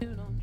noon on